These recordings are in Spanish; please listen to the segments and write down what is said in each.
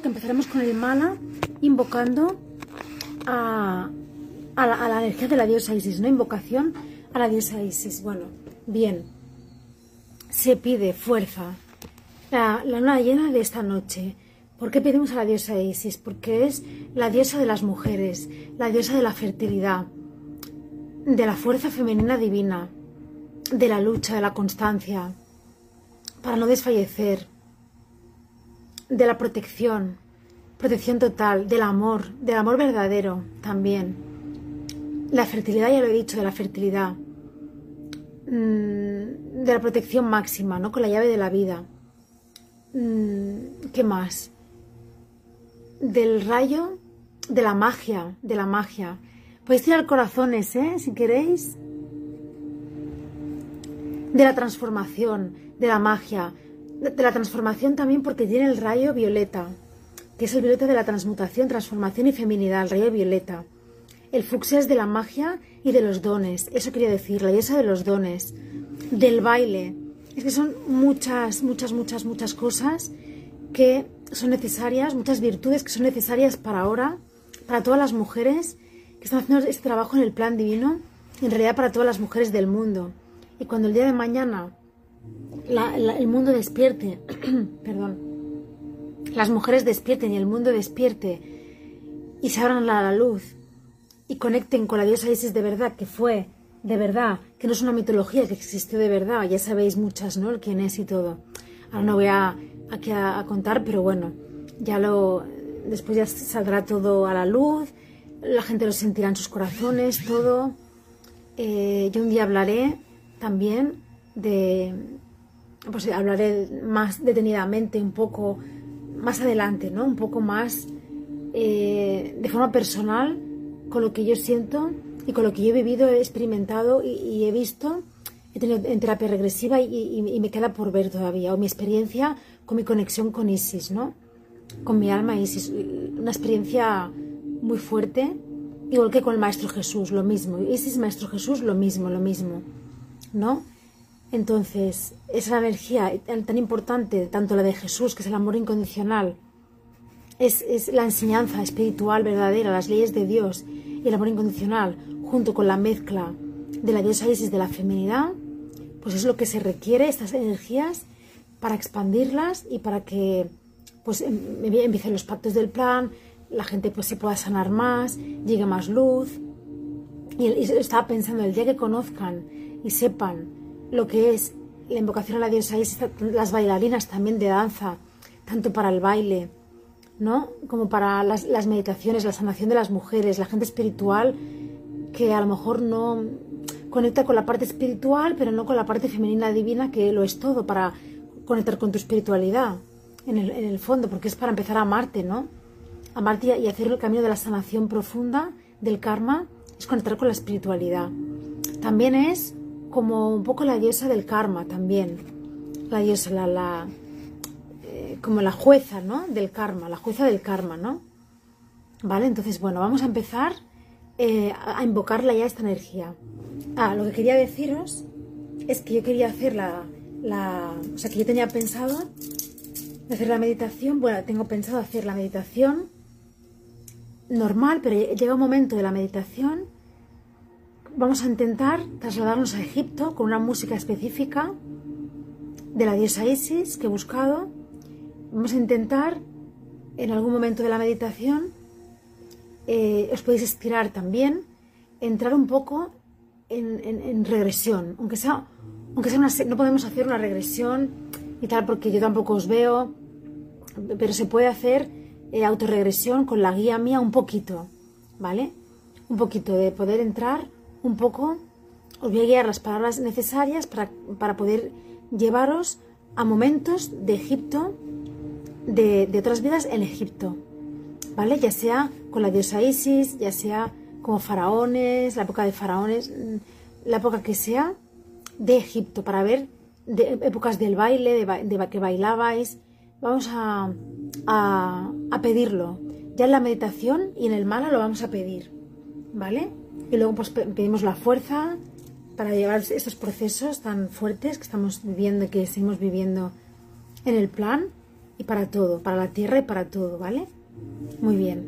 Que empezaremos con el mana invocando a, la, energía de la diosa Isis, ¿no? Invocación a la diosa Isis. Bueno, bien. Se pide fuerza. La, la luna llena de esta noche. ¿Por qué pedimos a la diosa Isis? Porque es la diosa de las mujeres, la diosa de la fertilidad, de la fuerza femenina divina, de la lucha, de la constancia, para no desfallecer, de la protección, protección total, del amor, del amor verdadero también. La fertilidad, ya lo he dicho, de la fertilidad, mm, de la protección máxima, ¿no? Con la llave de la vida. Mm, ¿Qué más? Del rayo, de la magia, de la magia. Podéis tirar corazones, ¿eh? Si queréis. De la transformación, de la magia, de la transformación también porque tiene el rayo violeta, que es el violeta de la transmutación, transformación y feminidad, el rayo violeta. El fucsia es de la magia y de los dones, eso quería decir, la diosa de los dones, del baile. Es que son muchas, muchas, muchas, muchas cosas que son necesarias, muchas virtudes que son necesarias para ahora, para todas las mujeres que están haciendo este trabajo en el plan divino, en realidad para todas las mujeres del mundo. Y cuando el día de mañana el mundo despierte, perdón, las mujeres despierten y el mundo despierte y se abran a la luz y conecten con la diosa Isis de verdad, que fue de verdad, que no es una mitología, que existió de verdad, ya sabéis muchas, ¿no? Quién es y todo. Ahora no voy a, aquí a, contar, pero bueno, ya lo, después ya saldrá todo a la luz, la gente lo sentirá en sus corazones, todo. Eh, yo un día hablaré también de, pues hablaré más detenidamente, un poco más adelante, ¿no? Un poco más eh, de forma personal con lo que yo siento y con lo que yo he vivido, he experimentado y, he visto he tenido en terapia regresiva y, me queda por ver todavía, o mi experiencia con mi conexión con Isis, ¿no? Con mi alma Isis, una experiencia muy fuerte, igual que con el Maestro Jesús, lo mismo, Isis, Maestro Jesús, lo mismo, lo mismo, ¿no? Entonces, esa energía tan importante, tanto la de Jesús, que es el amor incondicional, es, la enseñanza espiritual verdadera, las leyes de Dios y el amor incondicional, junto con la mezcla de la diosa Isis de la feminidad, pues es lo que se requiere, estas energías, para expandirlas y para que pues em, empiecen los pactos del plan, la gente pues se pueda sanar más, llegue más luz. Y, y estaba pensando, el día que conozcan y sepan lo que es la invocación a la diosa Isis, las bailarinas también de danza, tanto para el baile, ¿no? Como para las, meditaciones, la sanación de las mujeres, la gente espiritual que a lo mejor no conecta con la parte espiritual, pero no con la parte femenina divina, que lo es todo para conectar con tu espiritualidad, en el, en el fondo, porque es para empezar a amarte, ¿no? Amarte y hacer el camino de la sanación profunda del karma, es conectar con la espiritualidad. También es como un poco la diosa del karma también. La diosa, la, la eh, como la jueza, ¿no? Del karma, la jueza del karma, ¿no? Vale, entonces, bueno, vamos a empezar eh, a invocarla ya esta energía. Ah, lo que quería deciros es que yo quería hacer la, la, o sea, que yo tenía pensado hacer la meditación, bueno, tengo pensado hacer la meditación normal, pero llega un momento de la meditación vamos a intentar trasladarnos a Egipto con una música específica de la diosa Isis que he buscado. Vamos a intentar, en algún momento de la meditación, eh, os podéis estirar también, entrar un poco en, regresión, aunque sea, aunque sea no podemos hacer una regresión y tal, porque yo tampoco os veo, pero se puede hacer eh, autorregresión con la guía mía un poquito, ¿vale? Un poquito de poder entrar un poco, os voy a guiar las palabras necesarias para, poder llevaros a momentos de Egipto, de, otras vidas en Egipto, ¿vale? Ya sea con la diosa Isis, ya sea como faraones, la época de faraones, mm, la época que sea de Egipto, para ver de, épocas del baile, de, que bailabais. Vamos a, a, a pedirlo. Ya en la meditación y en el mala lo vamos a pedir, ¿vale? Y luego pues pedimos la fuerza para llevar estos procesos tan fuertes que estamos viviendo que seguimos viviendo en el plan. y para todo, para la tierra y para todo, ¿vale? Muy bien.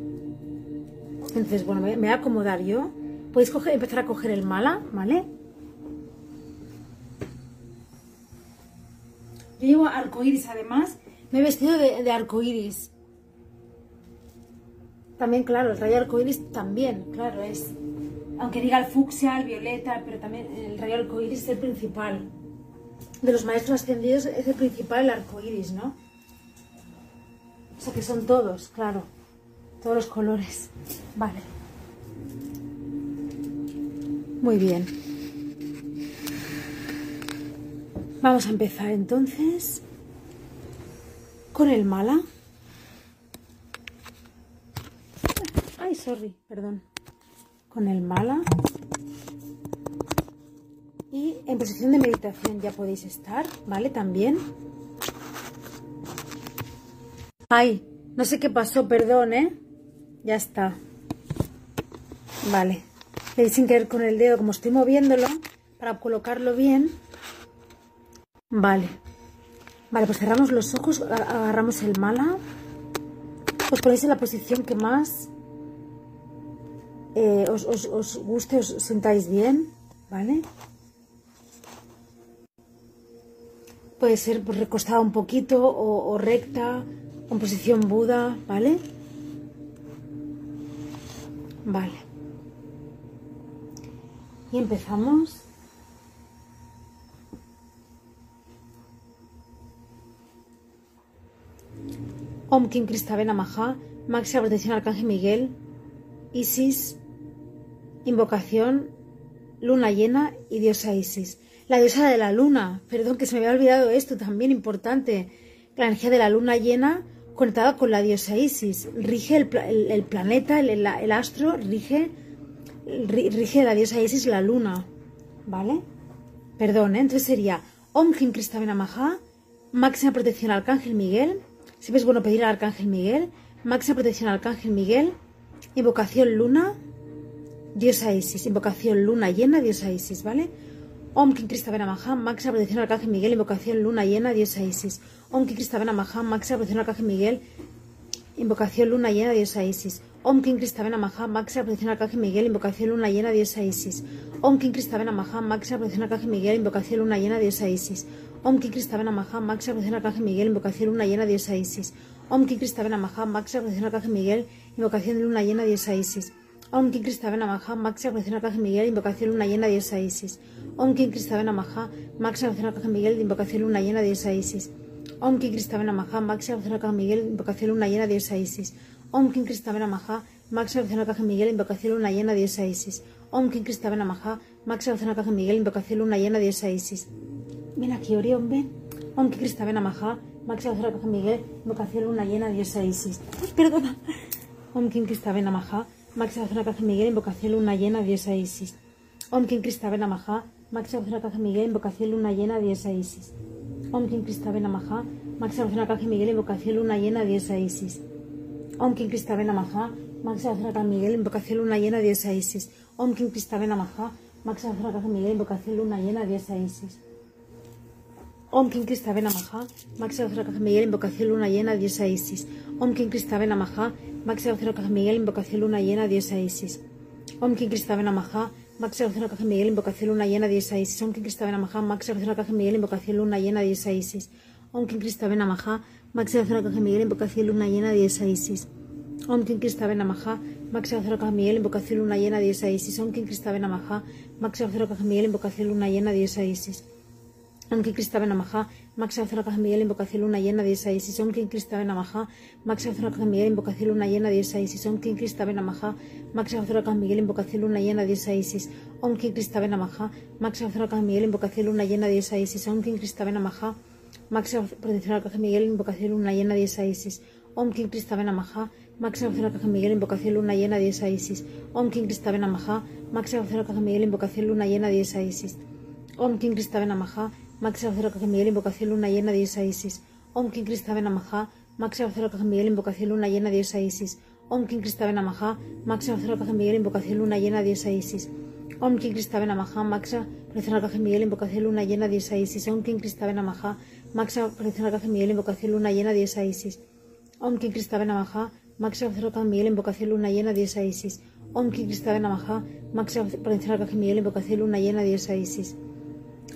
Entonces, bueno, me voy a acomodar yo. Podéis empezar a coger el mala, ¿vale? Yo llevo arcoiris además. Me he vestido de, de arcoiris. También, claro, el rayo arcoiris también, claro, es. Aunque diga el fucsia, el violeta, pero también el rayo arcoiris es el principal. De los maestros ascendidos es el principal el arcoiris, ¿no? O sea que son todos, claro. Todos los colores. Vale. Muy bien. Vamos a empezar entonces con el mala. Ay, sorry, perdón. Con el mala. Y en posición de meditación ya podéis estar, ¿vale? También. Ay, no sé qué pasó, perdón, ¿eh? Ya está. Vale. Le sin querer con el dedo, como estoy moviéndolo, para colocarlo bien. Vale. Vale, pues cerramos los ojos, agarramos el mala. Os ponéis en la posición que más eh, os, os, guste, os sentáis bien, ¿vale? Puede ser pues, recostada un poquito o, recta, en posición Buda, ¿vale? Vale. Y empezamos. Om Kim Kristavena Maha, máxima protección Arcángel Miguel, Isis, invocación, luna llena y diosa Isis. La diosa de la luna, perdón que se me había olvidado esto, también importante. La energía de la luna llena conectada con la diosa Isis. Rige el, planeta, el, astro, rige, rige la diosa Isis la luna. ¿Vale? Perdón, ¿eh? entonces sería Om Kim Maha, máxima protección Arcángel Miguel. Siempre es bueno pedir al Arcángel Miguel. Máxima protección al Arcángel Miguel. Invocación luna, diosa Isis. Invocación luna llena, diosa Isis, ¿vale? Om Kim Kristavena Maha, máxima protección Arcángel Miguel. Invocación luna llena, diosa Isis. Om Kim Kristavena Maha, máxima protección Arcángel Miguel. Invocación luna llena, diosa Isis. Om Kim Kristavena Maha, máxima protección Arcángel Miguel. Invocación luna llena, diosa Isis. Om Kim Kristavena Maha, máxima protección Arcángel Miguel. Invocación luna llena, diosa Isis. Om Kim Kristavena Maha, máxima protección Arcángel Miguel. Invocación luna llena, diosa Isis. Om Kim Kristavena Maha, máxima protección Arcángel Miguel. Invocación luna llena, diosa Isis. Om Kim Kristavena Maha, máxima protección al Arcángel Miguel. Invocación luna llena, diosa Isis. Om Kim Kristavena Maha, máxima protección al Arcángel Miguel. Invocación luna llena, diosa Isis. Om Kim Kristavena Maha, máxima protección al Arcángel Miguel. Invocación luna llena, diosa Isis. Om Kim Kristavena Maha, máxima protección al Arcángel Miguel. Invocación luna llena, diosa Isis. Om Kim Kristavena Maha, máxima protección al Arcángel Miguel. Invocación luna llena, diosa Isis. Ven aquí, Orión, ven. Om Kim Kristavena Maha, máxima protección al Arcángel Miguel. Invocación luna llena, diosa Isis. Perdona. Om Kim Kristavena Maha, Arcángel Miguel. Invocación luna llena, diosa Isis. Om Kim Kristavena Maha, máxima protección al Arcángel Miguel. Invocación luna llena, diosa Isis. Om Kim Kristavena Maha, máxima protección al Arcángel Miguel. Invocación luna llena, diosa Isis. Om Kim Kristavena Maha, máxima protección al Arcángel Miguel. Invocación luna llena, diosa Isis. Om Kim Kristavena Maha, máxima protección al Arcángel Miguel. Invocación luna llena, diosa Isis. Om Kim Kristavena Maha, máxima protección al Arcángel Miguel. Invocación luna llena, diosa Isis. Om Kim Kristavena Maha, al Arcángel Miguel. Invocación luna llena, diosa Isis. Om Maha, máxima protección al Arcángel Miguel. Invocación luna llena, diosa Isis. Om Maha, máxima protección al Arcángel Miguel. Invocación luna llena, diosa Isis. Om Maha, máxima protección al Arcángel Miguel. Invocación luna llena, diosa Isis. Om Maha, máxima protección al Arcángel Miguel. Invocación luna llena, diosa Isis. Om máxima protección al Arcángel Miguel. Invocación luna llena, diosa Isis. Om Kim Kristavena Maha, máxima protección al Arcángel Miguel. Invocación luna llena, Isis. Máxima protección al Arcángel Miguel. Invocación luna llena, Isis. Maha, máxima protección al Arcángel Miguel. Invocación luna llena, Isis. Máxima protección al Arcángel Miguel. Invocación luna llena, diosa Isis. Om Kim Kristavena Maha, máxima protección. Invocación luna llena, diosa Isis. Om Kim Kristavena Maha, máxima protección al Arcángel Miguel. Invocación luna llena, diosa Isis. Om Kim Kristavena Maha, máxima protección al Arcángel Miguel. Invocación luna llena, diosa Isis. Om Maha, Miguel. Invocación luna llena, diosa Isis. Om Kim Kristavena Maha, máxima Miguel. Invocación luna llena, diosa Isis. Om Kim Kristavena Maha, máxima Miguel. Invocación luna llena, diosa Isis. Om Kim Kristavena Maha, máxima Miguel. Invocación luna llena, diosa Isis. Om Kim Kristavena Maha, máxima Miguel, invocación luna llena, diosa Isis. Om Kim Kristave Namaha, máxima Miguel, invocación luna llena, diosa Isis. Om Kim Kristave Namaha, máxima Miguel, invocación luna llena, diosa Isis.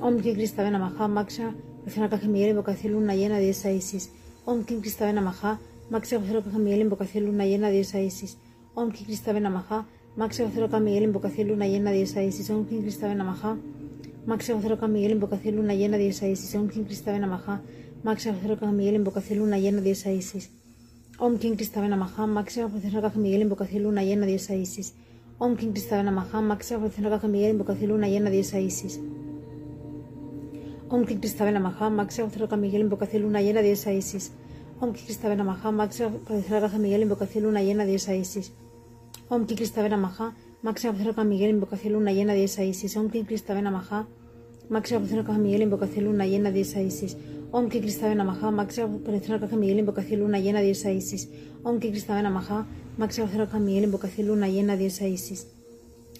Om Kim Kristave Namaha, protección Arcángel Miguel, invocación luna llena, diosa Isis. Om Kim Kristave Namaha, protección Arcángel Miguel, invocación luna llena, diosa Isis. Om Kim Kristave Namaha, máxima protección Miguel, invocación luna llena, diosa Isis. Om Kim Kristave Namaha, máxima protección Miguel, invocación luna llena, diosa Isis. Om Kim Kristave Namaha, máxima protección Miguel, invocación luna llena, diosa Isis. Om Kim Kristave Namaha, máxima protección Miguel, invocación luna llena, diosa Isis. Om Kim Kristave Namaha, máxima protección Miguel, invocación luna llena, diosa Isis. Om Kristave Namaha, máxima protección Miguel, invocación luna llena, diosa Isis. Om Kristave Namaha, máxima protección Miguel, invocación luna llena, diosa Isis. Om Kristave Namaha, máxima protección Miguel, invocación luna llena, diosa Isis. Om Kristave Namaha, máxima protección Miguel, invocación luna llena, diosa Isis. Om Kristave Namaha, protección Arcángel Miguel, invocación luna llena, diosa Isis. Om Kristave Namaha, protección Arcángel Miguel, invocación luna llena, diosa Isis.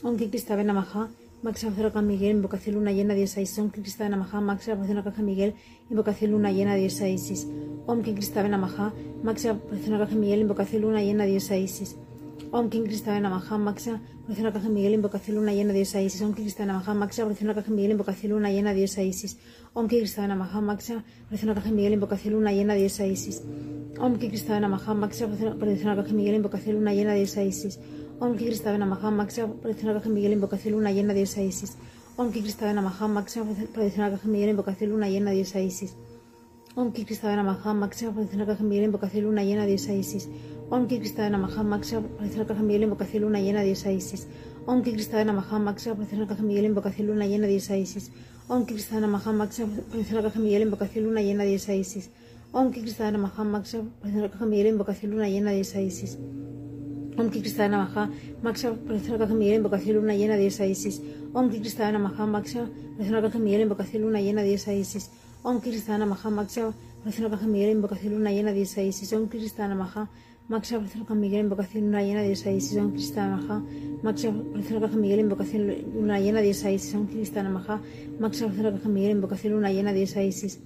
Om Kristave Namaha, Arcángel Miguel, invocación luna llena, diosa Isis. Om Ki Kristave Namaha, protección Arcángel Miguel, invocación luna llena, diosa Isis. Om Ki Kristave Namaha, protección Arcángel Miguel, invocación luna llena, diosa Isis. Om Kim Kristave Namaha, protección Arcángel Miguel, invocación luna llena, diosa Isis. Om Kim Kristave Namaha, protección Arcángel Miguel, invocación luna llena, diosa Isis. Om Kim Kristave Namaha, protección Arcángel Miguel, invocación luna llena, diosa Isis. Om Kim Kristave Namaha, protección Arcángel Miguel, invocación luna llena, diosa Isis. Om Kristave Namaha, máxima protección Arcángel Miguel, invocación luna llena, diosa Isis. Om Kristave Namaha, máxima protección Arcángel Miguel, invocación luna llena, diosa Isis. Om Kristave Namaha, máxima protección Arcángel Miguel, invocación luna llena, diosa Isis. Om Kristave Namaha, máxima protección Arcángel Miguel, invocación luna llena, diosa Isis. Om Kristave Namaha, máxima protección Arcángel Miguel, invocación luna llena, diosa Isis. Om Kristave Namaha, máxima protección Arcángel Miguel, invocación luna llena, diosa Isis. Om Kristave Namaha, máxima protección Arcángel Miguel, invocación luna llena, diosa Isis. Om Ki Kristave Namaha, máxima protección Arcángel Miguel, invocación luna llena, diosa Isis. Om Namaha, máxima protección Arcángel Miguel, invocación luna llena, diosa Isis. Om Namaha, máxima protección Arcángel Miguel, invocación luna llena, diosa Isis. Om Namaha, máxima protección Arcángel Miguel, invocación luna llena, diosa Isis. Om Namaha, máxima protección Arcángel Miguel, invocación luna llena, Isis.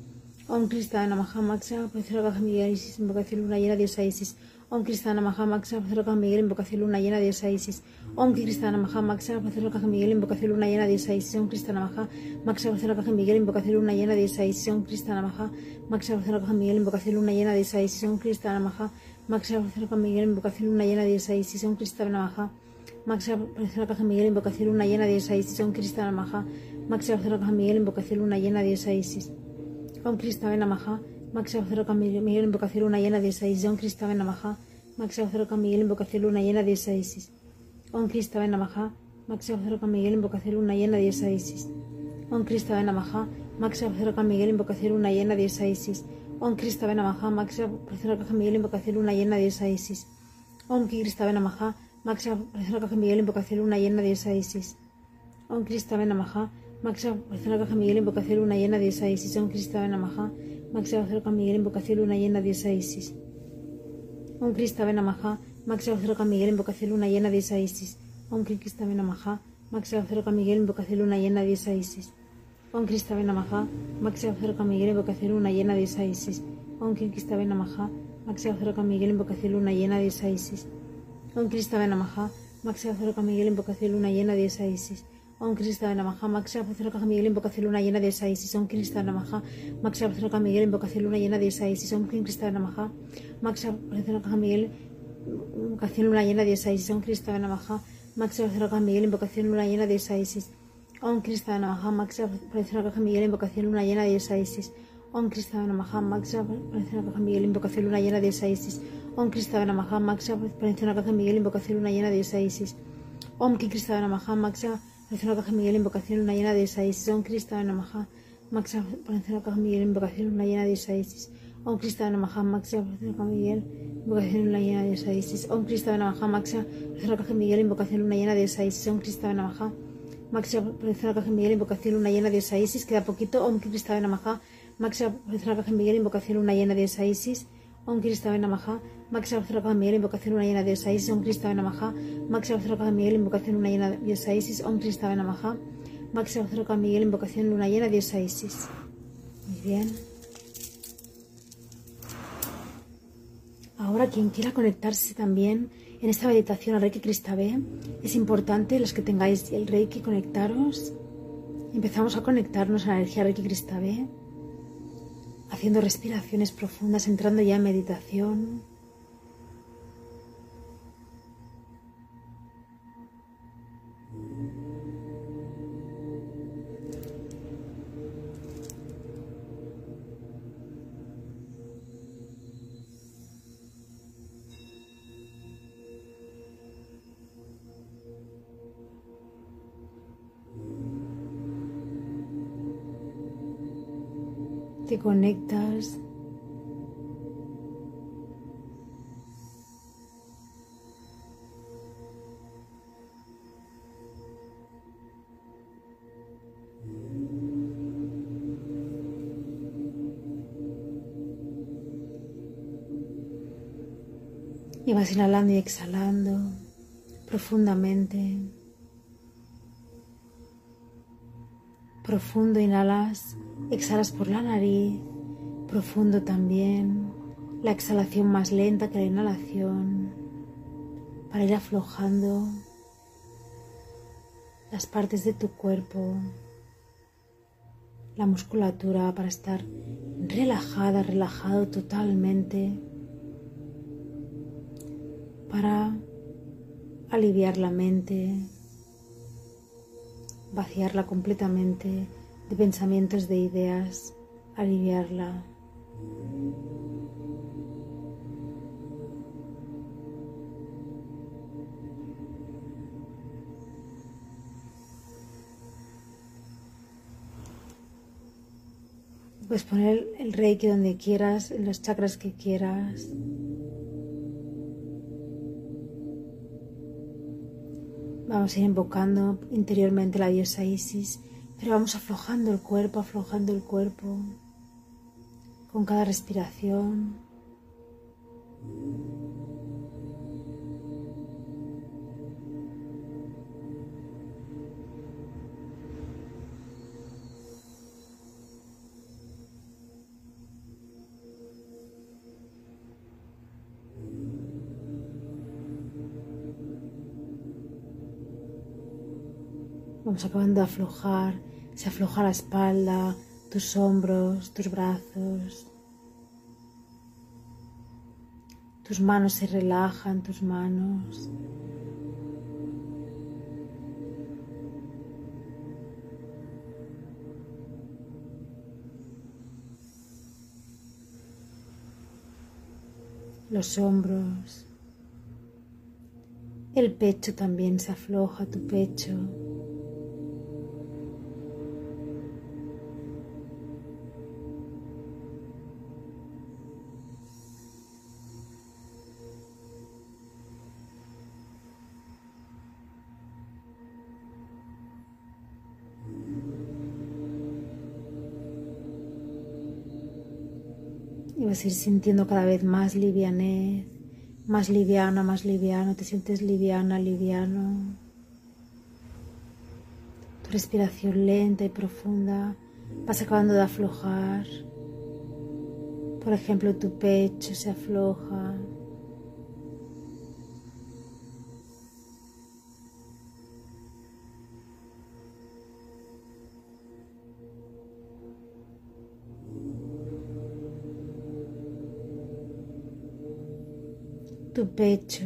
Om Namaha, protección Arcángel luna llena, Arcángel Miguel, invocación luna llena, Isis. Om Kristana Maha Máxima Protección Arcángel Miguel, invocación luna llena, diosa Isis. Om Kristana Maha Máxima Protección Arcángel Miguel, invocación luna llena, diosa Isis. Om Kristana Maha Arcángel Miguel, invocación luna llena, diosa Isis. Om Kristana Maha Arcángel Miguel, invocación luna llena, diosa Isis. Om Kristana Maha Arcángel Miguel, invocación luna llena, diosa Isis. Om Kristana Maha Arcángel Miguel, invocación luna llena, diosa Isis. Om Kristana Maha Arcángel Miguel, invocación luna llena, diosa Isis. Om Kristana Arcángel Miguel, invocación luna llena, diosa Isis. Om Kristana Maha Máxima Protección Miguel, invocación luna llena, diosa Isis. Om Kristave Namaha, Protección Miguel, invocación luna llena, diosa Isis. Om Kristave Namaha, Protección Miguel, invocación luna llena, diosa Isis. Om Kristave Namaha, Protección Miguel, invocación luna llena, diosa Isis. Om Kristave Namaha, Protección Miguel, invocación luna llena, diosa Isis. Om Kristave Namaha, Máxima Protección Miguel, invocación luna llena, diosa Isis. Om Kristave Namaha, Máxima Protección Miguel, invocación luna llena, diosa Isis. Om Kristave Namaha, Máxima Protección Miguel, invocación luna llena, diosa Isis. Om Kristave Namaha, Máxima Protección Miguel, invocación luna llena, diosa Isis. Om Kristave Namaha, Máxima Protección Miguel, invocación luna llena, diosa Isis. Om Kristave Namaha, Máxima Protección Miguel, invocación luna llena, diosa Isis. Protección Miguel, invocación luna llena, diosa Isis. Om Kristave Namaha, Máxima Protección Miguel, invocación luna llena, diosa Isis. Om Kristave Namaha, Máxima Protección Miguel, invocación luna llena, diosa Isis. Om Kristave Namaha, Máxima Protección Miguel, invocación luna llena, diosa Isis. Om Kristave Namaha, Máxima Protección Miguel, invocación luna llena, diosa Isis. Om Kristave Namaha, Máxima Protección Miguel, invocación luna llena, diosa Isis. Om Kristave Namaha, Máxima Protección Miguel, invocación luna llena, diosa Isis. Om Kristave Namaha, Máxima Protección Miguel, invocación luna llena, diosa Isis. Om Kristave Namaha, Máxima Protección Arcángel Miguel, invocación luna llena de Isis. Om Kristave Namaha, Máxima Protección Arcángel Miguel, invocación luna llena de Isis. Om Kristave Namaha, Máxima Protección Arcángel Miguel, invocación luna llena de Isis. Om Kristave Namaha, Máxima Protección Arcángel Miguel, invocación luna llena de Isis. Om Kristave Namaha, Máxima Protección Arcángel Miguel, invocación luna llena de Isis. Queda poquito. Om Kristave Namaha, Máxima Protección Arcángel Miguel, invocación luna llena de Isis. Om ఓం క్రీస్తవ నమః Maxavzraka Miguel, invocación una llena de Osaisis, Om Kristava Namaha. Maxavzraka Miguel, invocación una llena de Osaisis, Om Kristava Namaha. Maxavzraka Miguel, invocación luna llena de Osaisis. Muy bien. Ahora, quien quiera conectarse también en esta meditación al Reiki Cristabé, es importante, los que tengáis el Reiki, conectaros. Empezamos a conectarnos a la energía Reiki Cristabé haciendo respiraciones profundas, entrando ya en meditación. Conectas Y vas inhalando y exhalando profundamente. Profundo inhalas Exhalas por la nariz, profundo también, la exhalación más lenta que la inhalación, para ir aflojando las partes de tu cuerpo, la musculatura, para estar relajada, relajado totalmente, para aliviar la mente, vaciarla completamente de pensamientos, de ideas, aliviarla. Puedes poner el reiki donde quieras, en los chakras que quieras. Vamos a ir invocando interiormente la diosa Isis pero vamos aflojando el cuerpo, aflojando el cuerpo con cada respiración. Vamos acabando de aflojar se afloja la espalda, tus hombros, tus brazos. Tus manos se relajan, tus manos. Los hombros. El pecho también se afloja, tu pecho. Vas a ir sintiendo cada vez más livianez, más liviana, más liviano, te sientes liviana, liviano. Tu respiración lenta y profunda vas acabando de aflojar. Por ejemplo, tu pecho se afloja, tu pecho.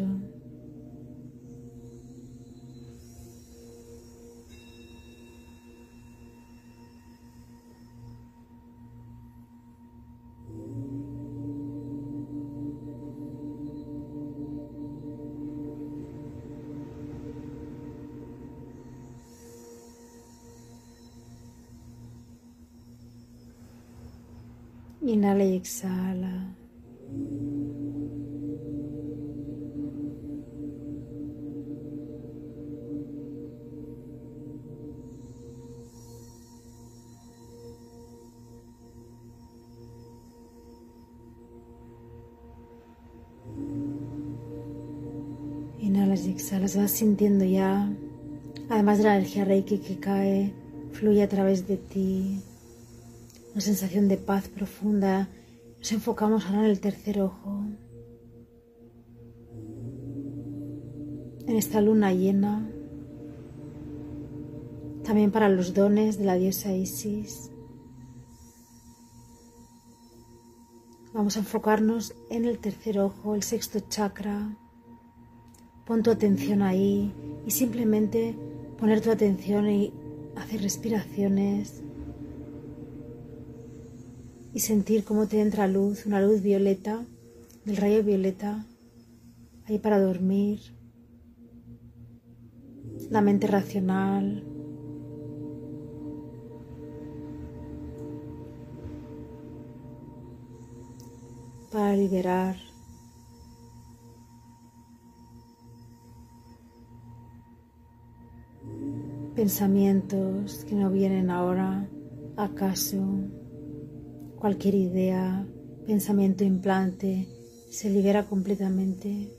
Inhala y exhala. estás sintiendo ya, además de la energía reiki que cae, fluye a través de ti, una sensación de paz profunda. Nos enfocamos ahora en el tercer ojo, en esta luna llena, también para los dones de la diosa Isis. Vamos a enfocarnos en el tercer ojo, el sexto chakra, Pon tu atención ahí y simplemente poner tu atención y hacer respiraciones y sentir cómo te entra luz, una luz violeta, del rayo violeta, ahí para dormir, la mente racional. para liberar pensamientos que no vienen ahora, acaso cualquier idea, pensamiento implante, se libera completamente.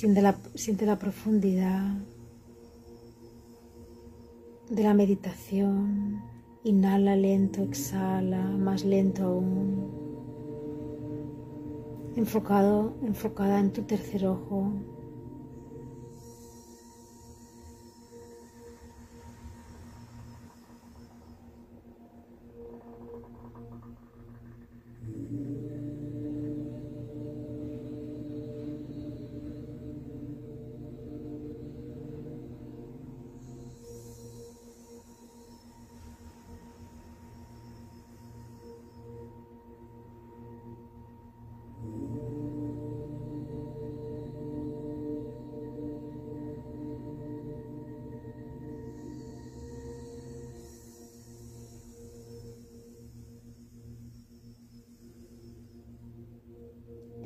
Siente la, profundidad de la meditación. Inhala lento, exhala, más lento aún. Enfocado, enfocada en tu tercer ojo.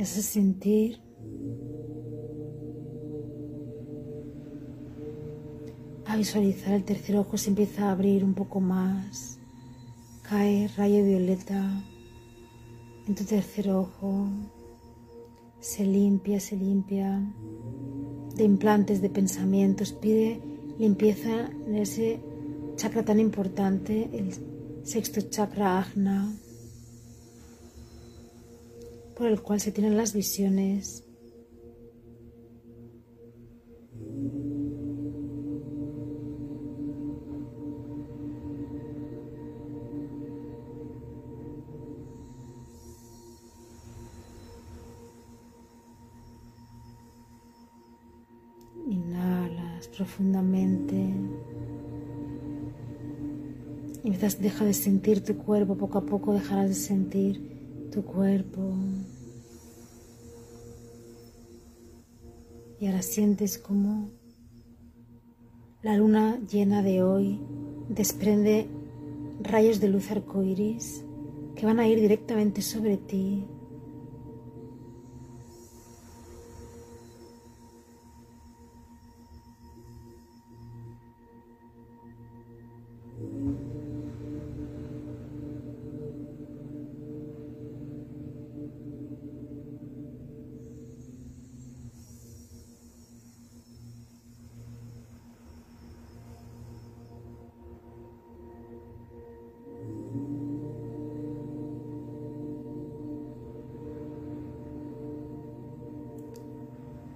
A sentir. A visualizar el tercer ojo se empieza a abrir un poco más. Cae rayo violeta en tu tercer ojo. Se limpia se limpia de implantes de pensamientos. Pide limpieza en ese chakra tan importante el sexto chakra ajna por el cual se tienen las visiones. Inhalas profundamente. Y mientras deja de sentir tu cuerpo, poco a poco dejarás de sentir tu cuerpo. Y ahora sientes como la luna llena de hoy desprende rayos de luz arcoíris que van a ir directamente sobre ti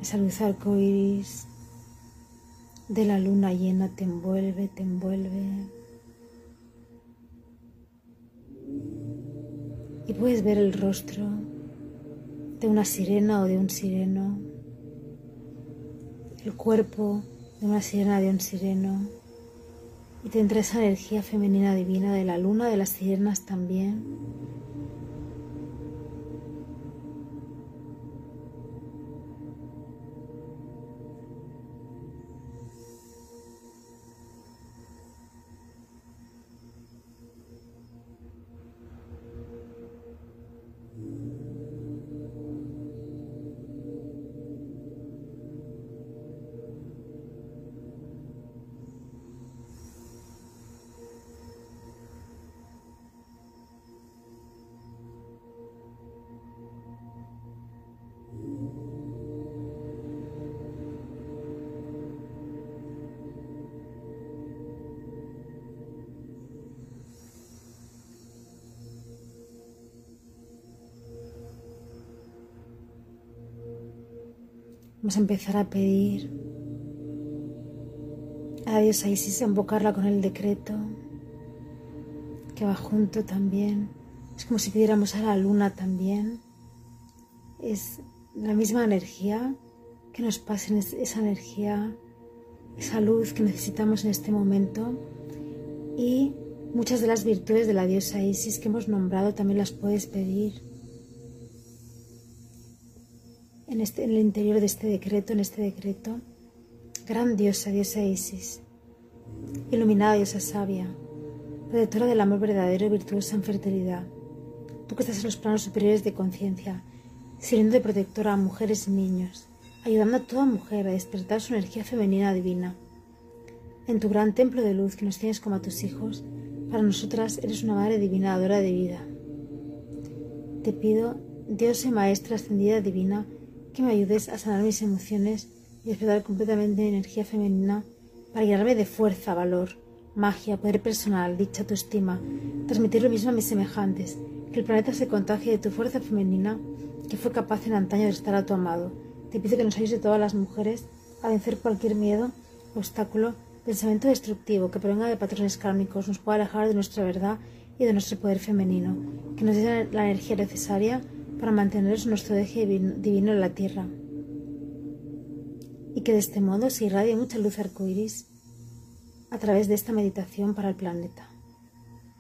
Esa luz arcoíris de la luna llena te envuelve, te envuelve. Y puedes ver el rostro de una sirena o de un sireno, el cuerpo de una sirena o de un sireno. Y te entra esa energía femenina divina de la luna, de las sirenas también. Vamos a empezar a pedir a la diosa Isis, a invocarla con el decreto que va junto también. Es como si pidiéramos a la luna también. Es la misma energía que nos pase esa energía, esa luz que necesitamos en este momento. Y muchas de las virtudes de la diosa Isis que hemos nombrado también las puedes pedir en, este, en el interior de este decreto, en este decreto. Gran diosa, diosa Isis, iluminada diosa sabia, protectora del amor verdadero y virtuosa en fertilidad. Tú que estás en los planos superiores de conciencia, sirviendo de protectora a mujeres y niños, ayudando a toda mujer a despertar su energía femenina divina. En tu gran templo de luz que nos tienes como a tus hijos, para nosotras eres una madre divina, adora de vida. Te pido, Dios y Maestra ascendida divina, que me ayudes a sanar mis emociones y despertar completamente mi energía femenina para llenarme de fuerza, valor, magia, poder personal, dicha, tu estima, transmitir lo mismo a mis semejantes, que el planeta se contagie de tu fuerza femenina que fue capaz en antaño de estar a tu amado. Te pido que nos ayudes de todas las mujeres a vencer cualquier miedo, obstáculo, pensamiento destructivo que provenga de patrones kármicos, nos pueda alejar de nuestra verdad y de nuestro poder femenino, que nos dé la energía necesaria para mantener nuestro eje divino en la tierra. Y que de este modo se irradie mucha luz arcoíris a través de esta meditación para el planeta.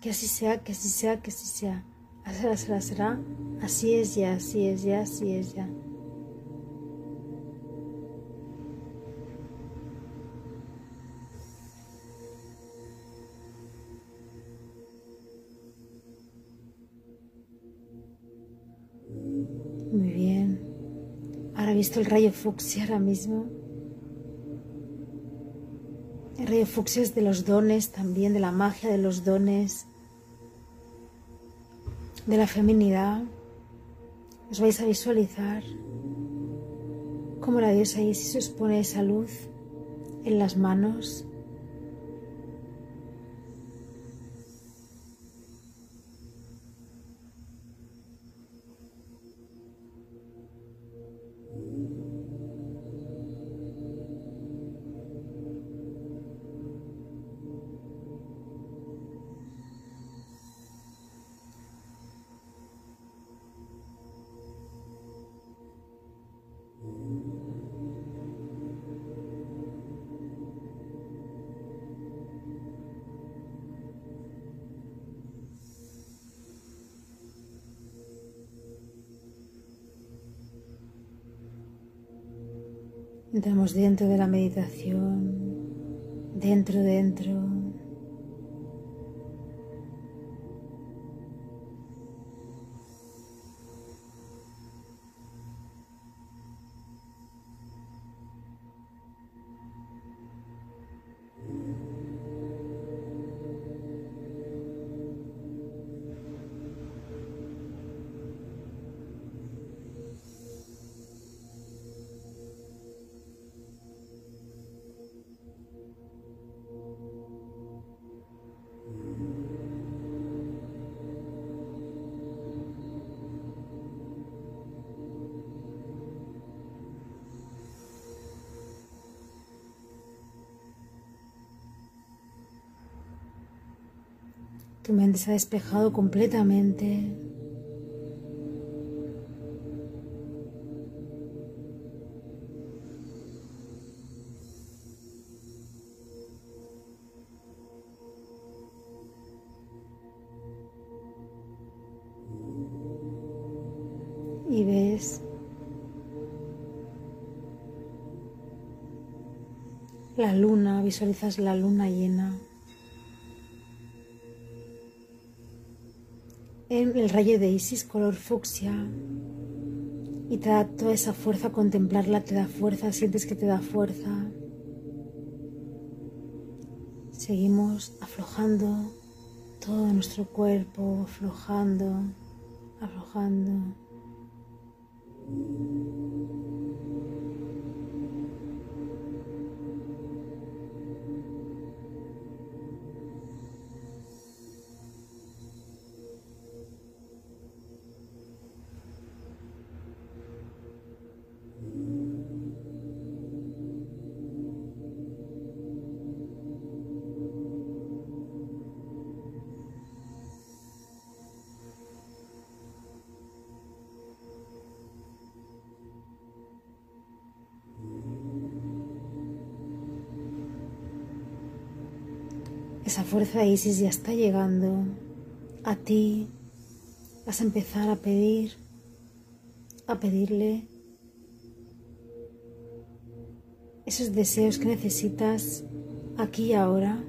Que así sea, que así sea, que así sea. Será, será, será. Así es ya, así es ya, así es ya. He visto el rayo fucsia ahora mismo. El rayo fucsia es de los dones también, de la magia de los dones, de la feminidad. Os vais a visualizar cómo la diosa Isis os pone esa luz en las manos Entramos dentro de la meditación, dentro, dentro. Tu mente se ha despejado completamente. Y ves la luna, visualizas la luna llena. El rayo de Isis color fucsia y te da toda esa fuerza, contemplarla te da fuerza, sientes que te da fuerza. Seguimos aflojando todo nuestro cuerpo, aflojando, aflojando. Fuerza Isis ya está llegando a ti. Vas a empezar a pedir, a pedirle esos deseos que necesitas aquí y ahora.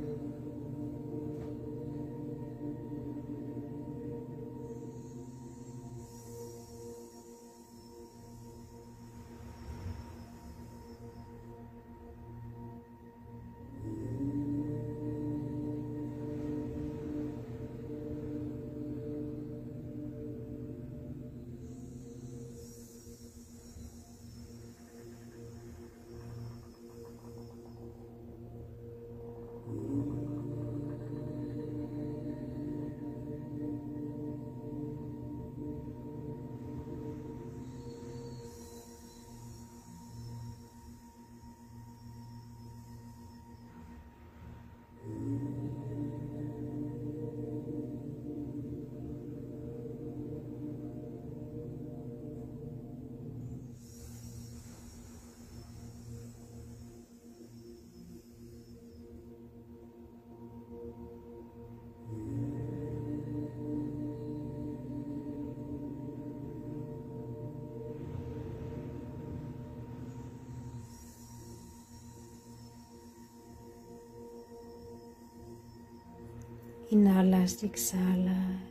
Inhalas y exhalas.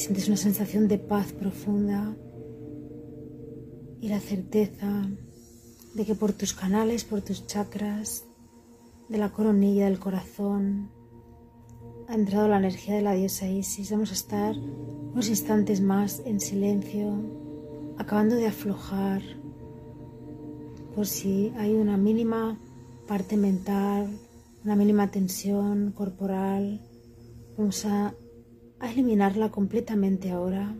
sientes una sensación de paz profunda y la certeza de que por tus canales, por tus chakras, de la coronilla del corazón, ha entrado la energía de la diosa Isis. Vamos a estar unos instantes más en silencio, acabando de aflojar por si hay una mínima parte mental, una mínima tensión corporal. Vamos a, eliminarla completamente ahora.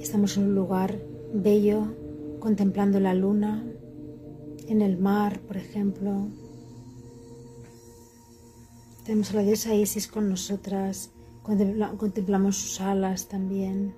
Estamos en un lugar bello, contemplando la luna, en el mar, por ejemplo. Tenemos a la diosa Isis con nosotras, contemplamos sus alas también.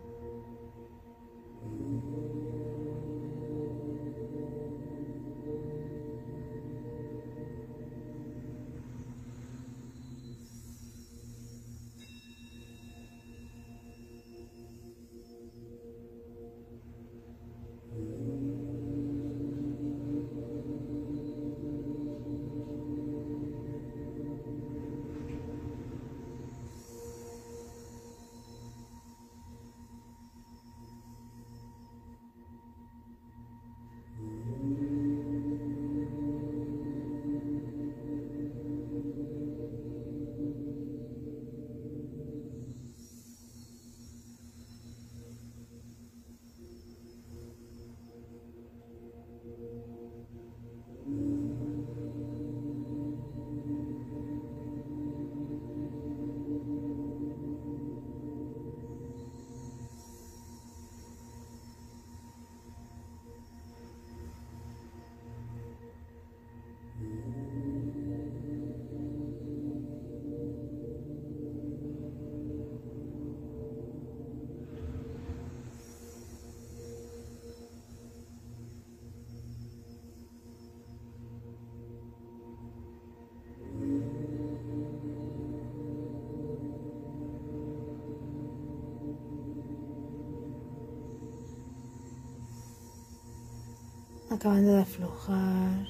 Acabando de aflojar.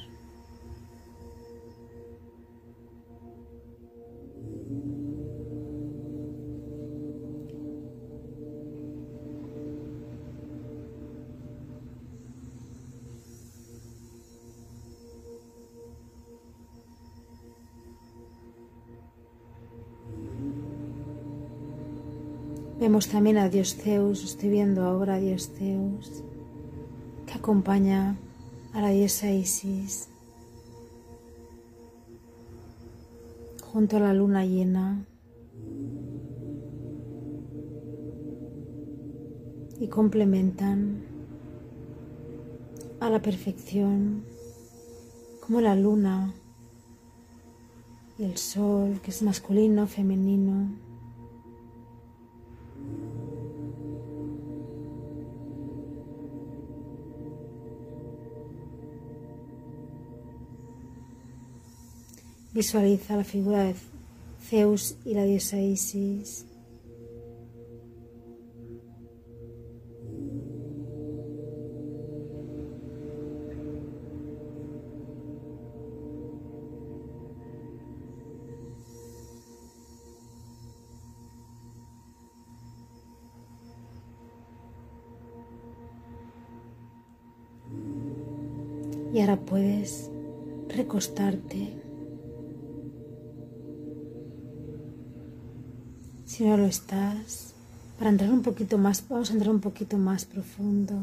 Vemos también a Dios Zeus, estoy viendo ahora a Dios Zeus, que acompaña la diosa Isis junto a la luna llena y complementan a la perfección como la luna y el sol, que es masculino, femenino. Visualiza la figura de Zeus y la diosa Isis. Y ahora puedes recostarte. Si no lo estás, para entrar un poquito más, vamos a entrar un poquito más profundo.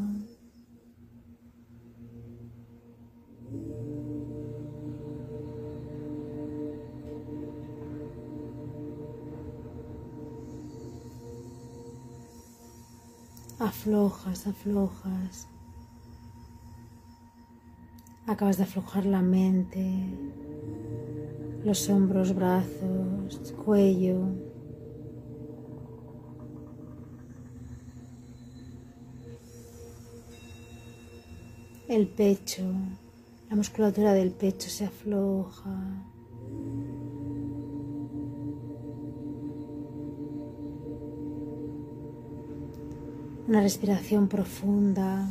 Aflojas, aflojas. Acabas de aflojar la mente, los hombros, brazos, cuello. El pecho, la musculatura del pecho se afloja. Una respiración profunda.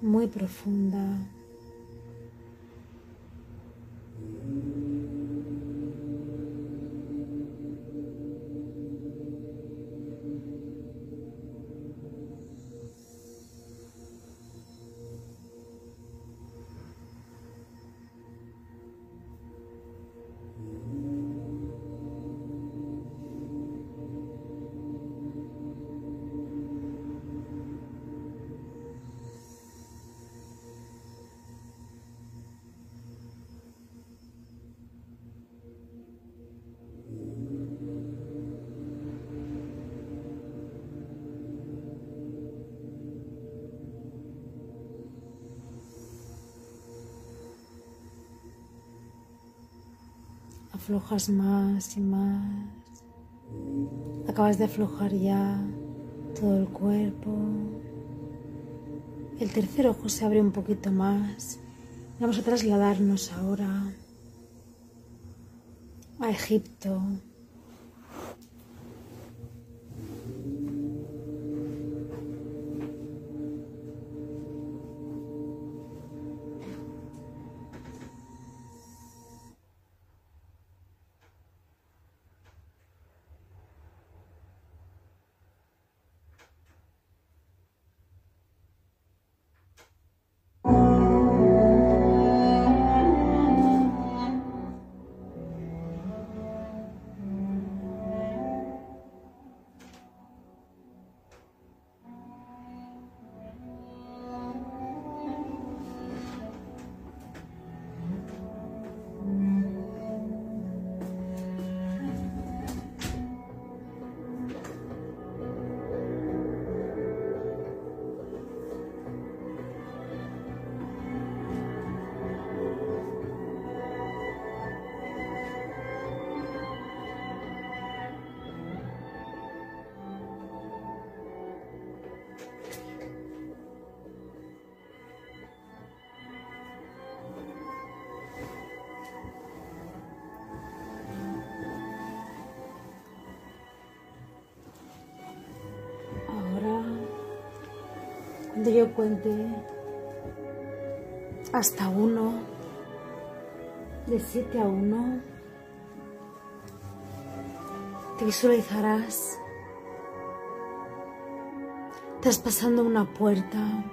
muy profunda. Aflojas más y más. Acabas de aflojar ya todo el cuerpo. El tercer ojo se abre un poquito más. Vamos a trasladarnos ahora a Egipto. Cuando yo cuente. Hasta uno, de siete a uno, te visualizarás. Traspasando una puerta,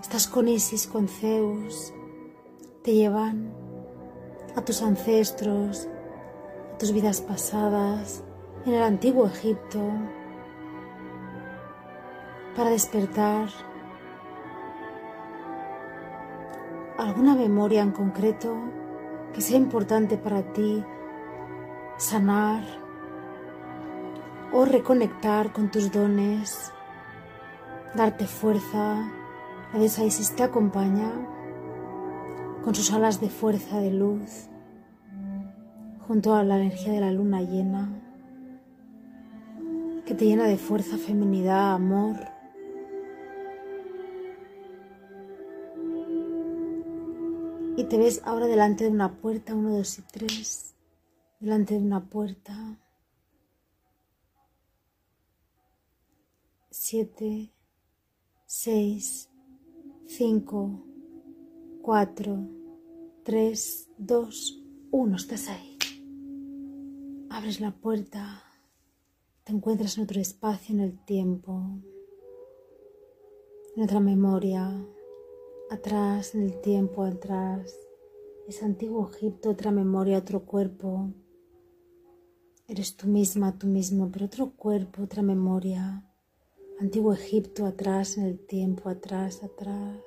estás con Isis, con Zeus, te llevan a tus ancestros, a tus vidas pasadas en el antiguo Egipto, para despertar alguna memoria en concreto que sea importante para ti sanar o reconectar con tus dones, darte fuerza. La diosa Isis te acompaña con sus alas de fuerza, de luz, junto a la energía de la luna llena, que te llena de fuerza, feminidad, amor Y te ves ahora delante de una puerta, uno, dos y tres, delante de una puerta. Siete, seis, cinco, cuatro, tres, dos, uno. Estás ahí. Abres la puerta, te encuentras en otro espacio en el tiempo, en otra memoria, atrás, en el tiempo, atrás. Es antiguo Egipto, otra memoria, otro cuerpo. Eres tú misma, tú mismo, pero otro cuerpo, otra memoria. Antiguo Egipto, atrás, en el tiempo, atrás, atrás.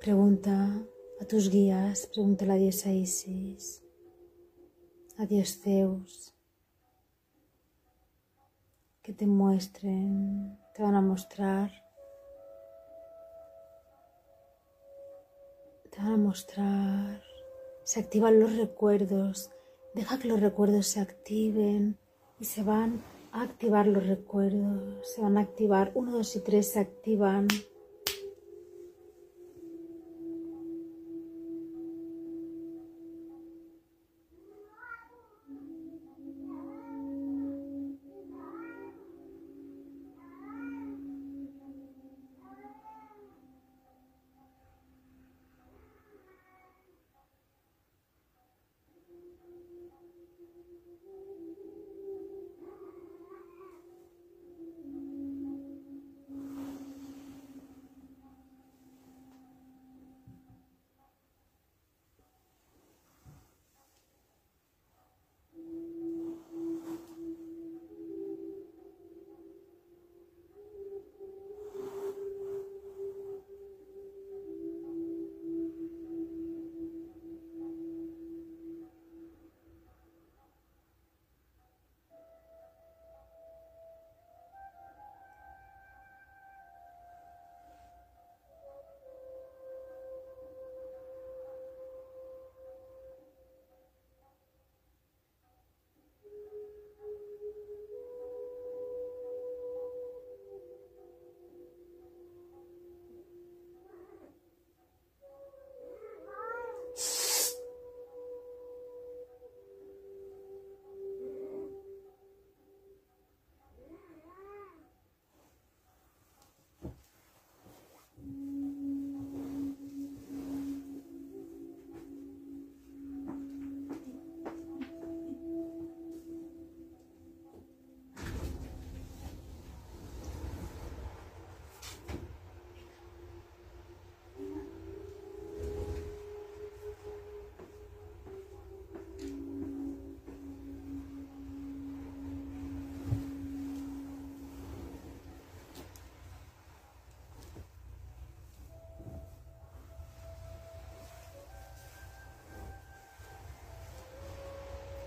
Pregunta a tus guías, pregunta a diosa Isis, a Dios Zeus, que te muestren, te van a mostrar a mostrar. Se activan los recuerdos. Deja que los recuerdos se activen y se van a activar los recuerdos. Se van a activar. Uno, dos y tres se activan.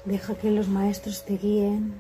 Deja que los maestros te guíen.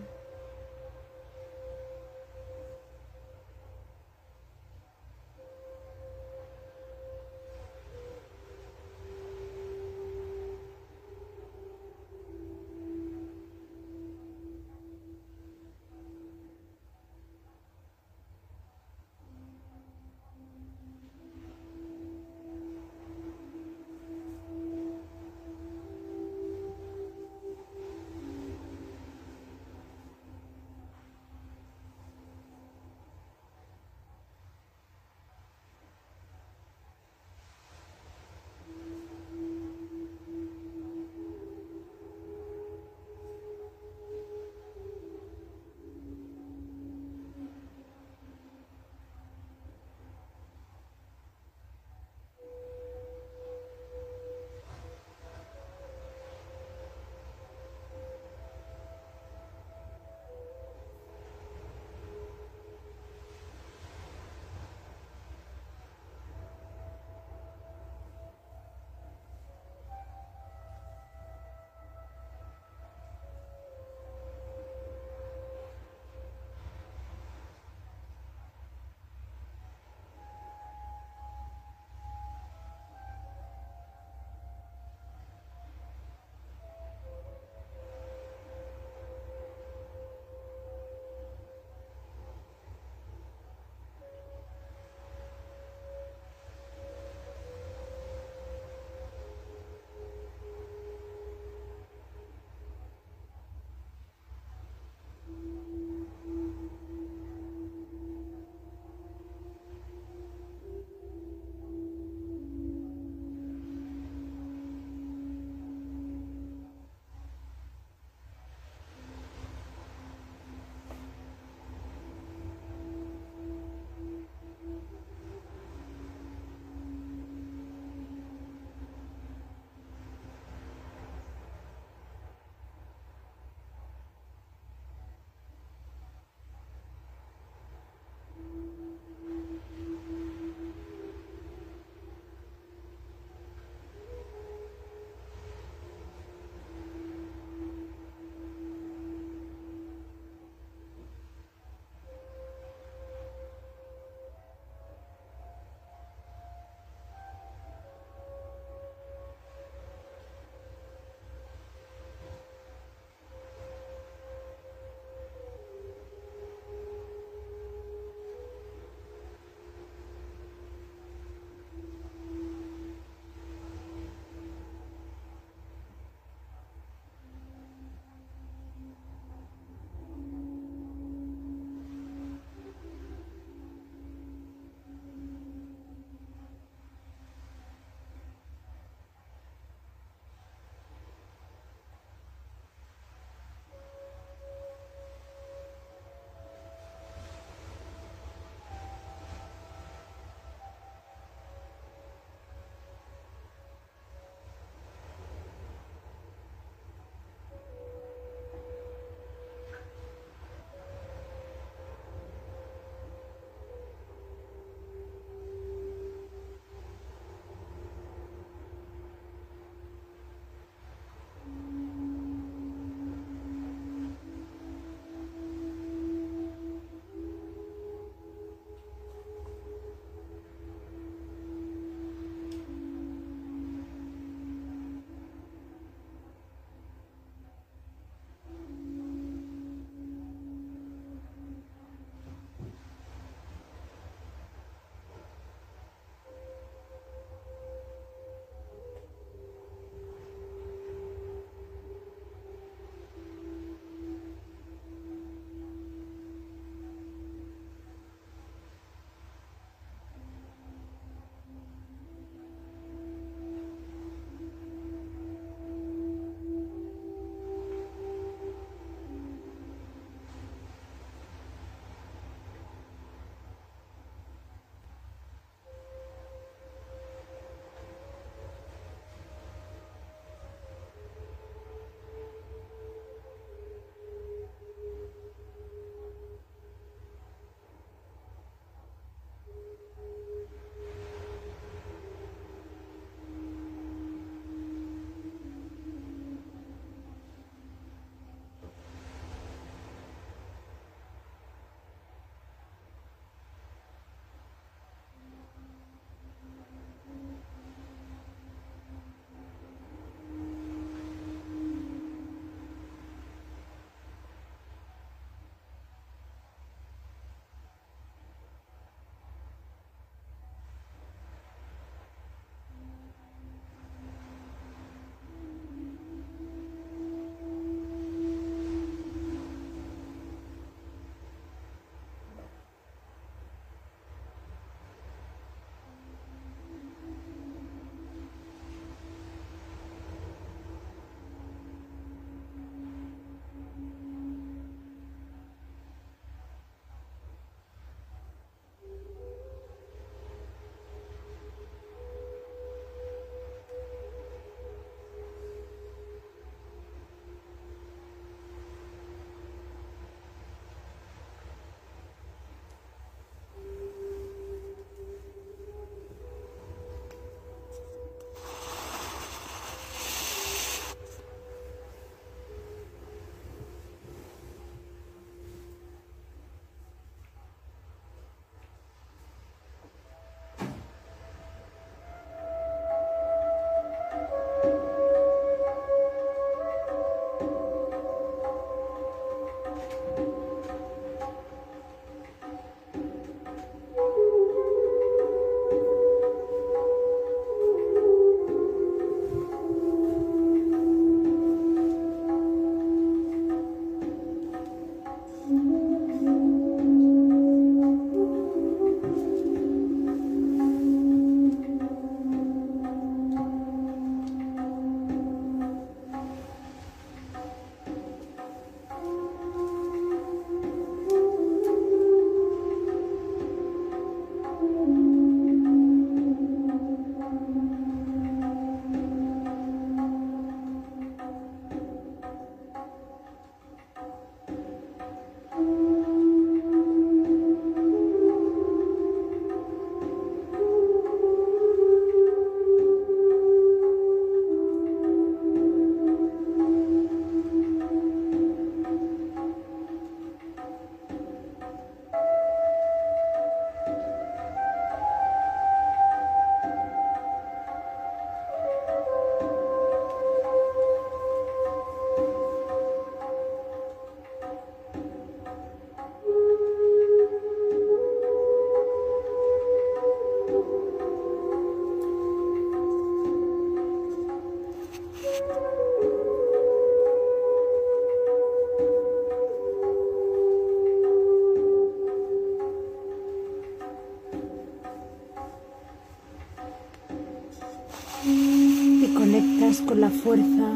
Fuerza,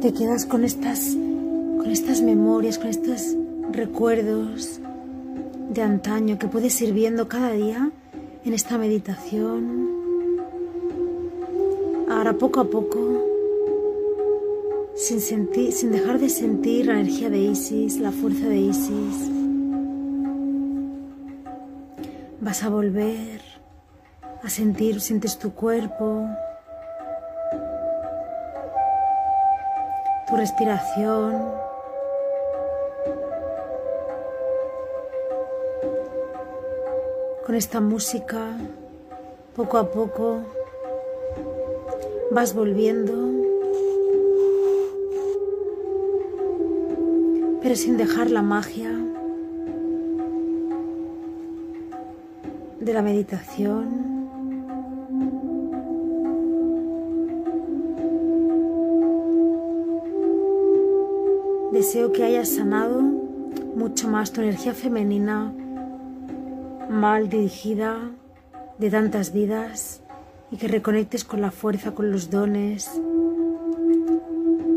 te quedas con estas, con estas memorias, con estos recuerdos de antaño que puedes ir viendo cada día en esta meditación. Ahora poco a poco, sin, sentir, sin dejar de sentir la energía de Isis, la fuerza de Isis, vas a volver a sentir, sientes tu cuerpo, respiración. Con esta música, poco a poco, vas volviendo, pero sin dejar la magia de la meditación. Deseo que hayas sanado mucho más tu energía femenina mal dirigida de tantas vidas y que reconectes con la fuerza, con los dones.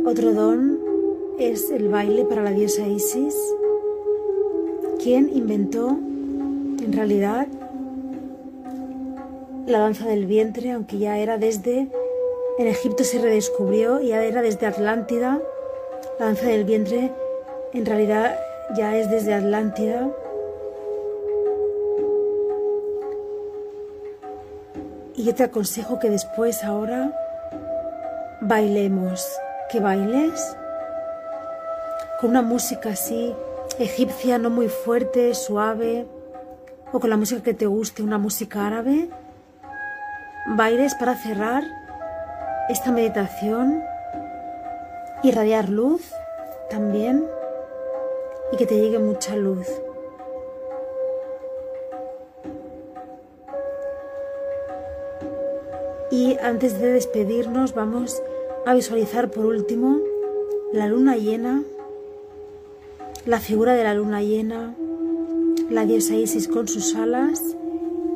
Otro don es el baile para la diosa Isis, quien inventó en realidad la danza del vientre, aunque ya era desde en Egipto se redescubrió, ya era desde Atlántida danza del vientre en realidad ya es desde Atlántida. Y yo te aconsejo que después ahora bailemos. Que bailes con una música así egipcia, no muy fuerte, suave, o con la música que te guste, una música árabe. Bailes para cerrar esta meditación irradiar luz también y que te llegue mucha luz. Y antes de despedirnos vamos a visualizar por último la luna llena, la figura de la luna llena, la diosa Isis con sus alas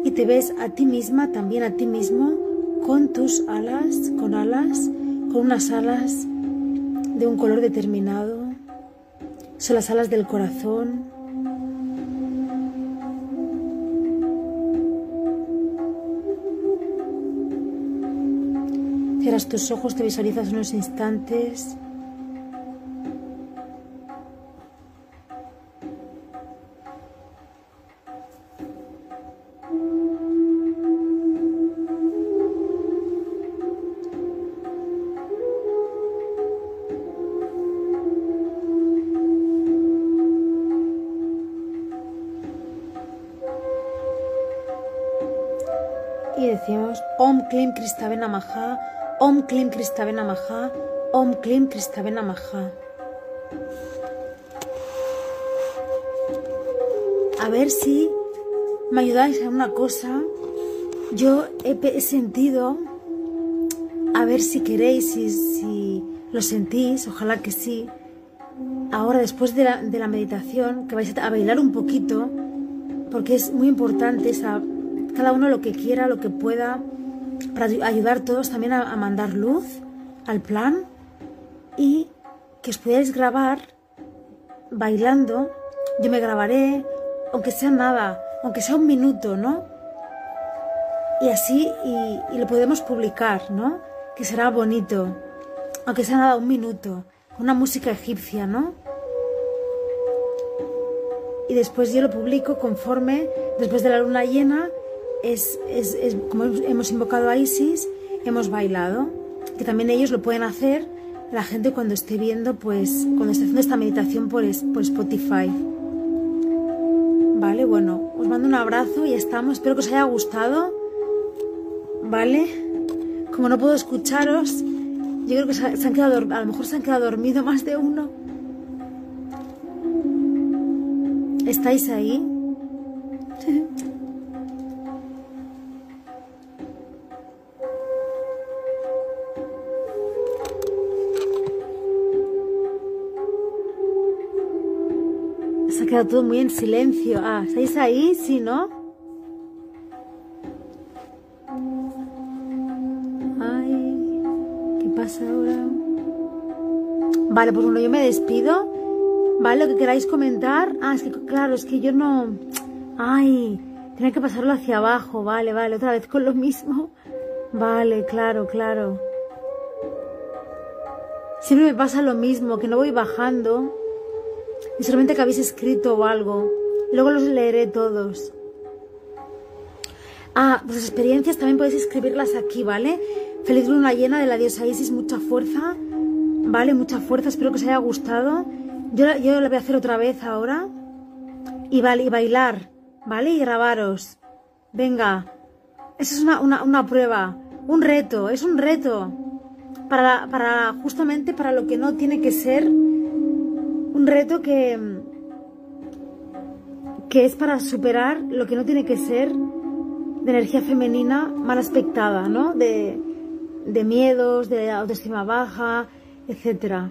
y te ves a ti misma, también a ti mismo, con tus alas, con alas, con unas alas de un color determinado. Son las alas del corazón. Cierras tus ojos, te visualizas unos instantes. Om Klim Om Klim. A ver si me ayudáis a una cosa. Yo he, sentido, a ver si queréis, si, si lo sentís, ojalá que sí. Ahora, después de la, de la meditación, que vais a bailar un poquito, porque es muy importante cada uno lo que quiera, lo que pueda, para ayudar todos también a, mandar luz al plan y que os podáis grabar bailando. Yo me grabaré, aunque sea nada, aunque sea un minuto, ¿no? Y así, y, lo podemos publicar, ¿no? Que será bonito, aunque sea nada, un minuto, con una música egipcia, ¿no? Y después yo lo publico conforme, después de la luna llena, es, como hemos invocado a Isis, hemos bailado, que también ellos lo pueden hacer la gente cuando esté viendo, pues, cuando esté haciendo esta meditación por, por Spotify. Vale, bueno, os mando un abrazo y estamos. Espero que os haya gustado. Vale, como no puedo escucharos, yo creo que se han quedado, a lo mejor se han quedado dormido más de uno. ¿Estáis ahí? Todo muy en silencio. Ah, ¿estáis ahí? Sí, ¿no? Ay. pasa ahora? Vale, pues bueno, yo me despido. Vale, lo que queráis comentar. Ah, es que claro, es que yo no... Ay, tiene que pasarlo hacia abajo. Vale, vale, otra vez con lo mismo. Vale, claro, claro. Siempre me pasa lo mismo, que no voy bajando. Y solamente que habéis escrito algo. Luego los leeré todos. Ah, vuestras experiencias también podéis escribirlas aquí, ¿vale? Feliz luna llena de la diosa Isis, mucha fuerza, ¿vale? Mucha fuerza, espero que os haya gustado. Yo, yo la voy a hacer otra vez ahora. Y, vale, y bailar, ¿vale? Y grabaros. Venga, eso es una, una, una prueba, un reto, es un reto. Para, para justamente para lo que no tiene que ser un reto que, que es para superar lo que no tiene que ser de energía femenina mal aspectada, ¿no? De, de miedos, de autoestima baja, etc.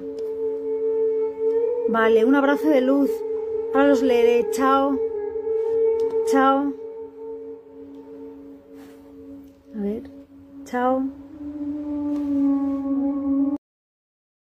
Vale, un abrazo de luz. Ahora los leeré. Chao. Chao. A ver. Chao.